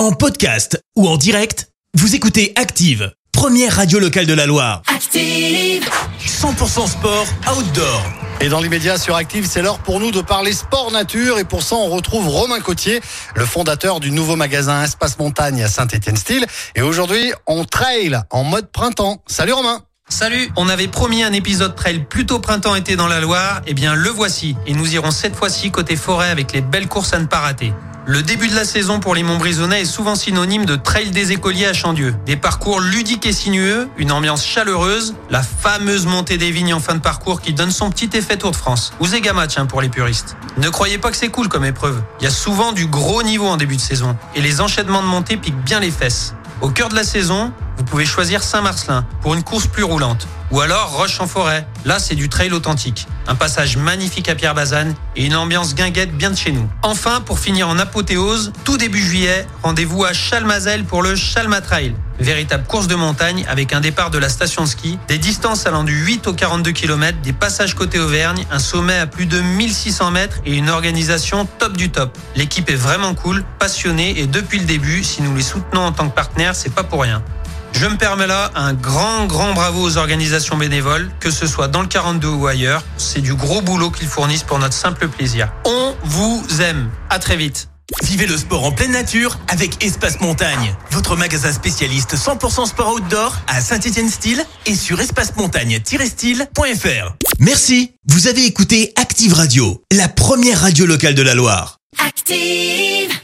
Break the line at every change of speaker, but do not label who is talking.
En podcast ou en direct, vous écoutez Active, première radio locale de la Loire.
Active.
100% sport outdoor.
Et dans l'immédiat sur Active, c'est l'heure pour nous de parler sport nature. Et pour ça, on retrouve Romain Cotier, le fondateur du nouveau magasin Espace Montagne à Saint-Étienne-Style. Et aujourd'hui, on trail en mode printemps. Salut Romain
Salut, on avait promis un épisode trail plutôt printemps-été dans la Loire, et bien le voici. Et nous irons cette fois-ci côté forêt avec les belles courses à ne pas rater. Le début de la saison pour les Montbrisonnais est souvent synonyme de trail des écoliers à Chandieu. Des parcours ludiques et sinueux, une ambiance chaleureuse, la fameuse montée des vignes en fin de parcours qui donne son petit effet Tour de France. Ou Zéga match hein, pour les puristes. Ne croyez pas que c'est cool comme épreuve. Il y a souvent du gros niveau en début de saison. Et les enchaînements de montée piquent bien les fesses. Au cœur de la saison, vous pouvez choisir Saint-Marcelin pour une course plus roulante. Ou alors Roche en forêt. Là, c'est du trail authentique. Un passage magnifique à Pierre-Bazane et une ambiance guinguette bien de chez nous. Enfin, pour finir en apothéose, tout début juillet, rendez-vous à Chalmazel pour le Chalma Trail. Véritable course de montagne avec un départ de la station de ski, des distances allant du 8 au 42 km, des passages côté Auvergne, un sommet à plus de 1600 mètres et une organisation top du top. L'équipe est vraiment cool, passionnée et depuis le début, si nous les soutenons en tant que partenaires, c'est pas pour rien. Je me permets là un grand, grand bravo aux organisations bénévoles, que ce soit dans le 42 ou ailleurs. C'est du gros boulot qu'ils fournissent pour notre simple plaisir. On vous aime. À très vite.
Vivez le sport en pleine nature avec Espace Montagne, votre magasin spécialiste 100% sport outdoor à Saint-Étienne-Style et sur espacemontagne-style.fr. Merci, vous avez écouté Active Radio, la première radio locale de la Loire.
Active.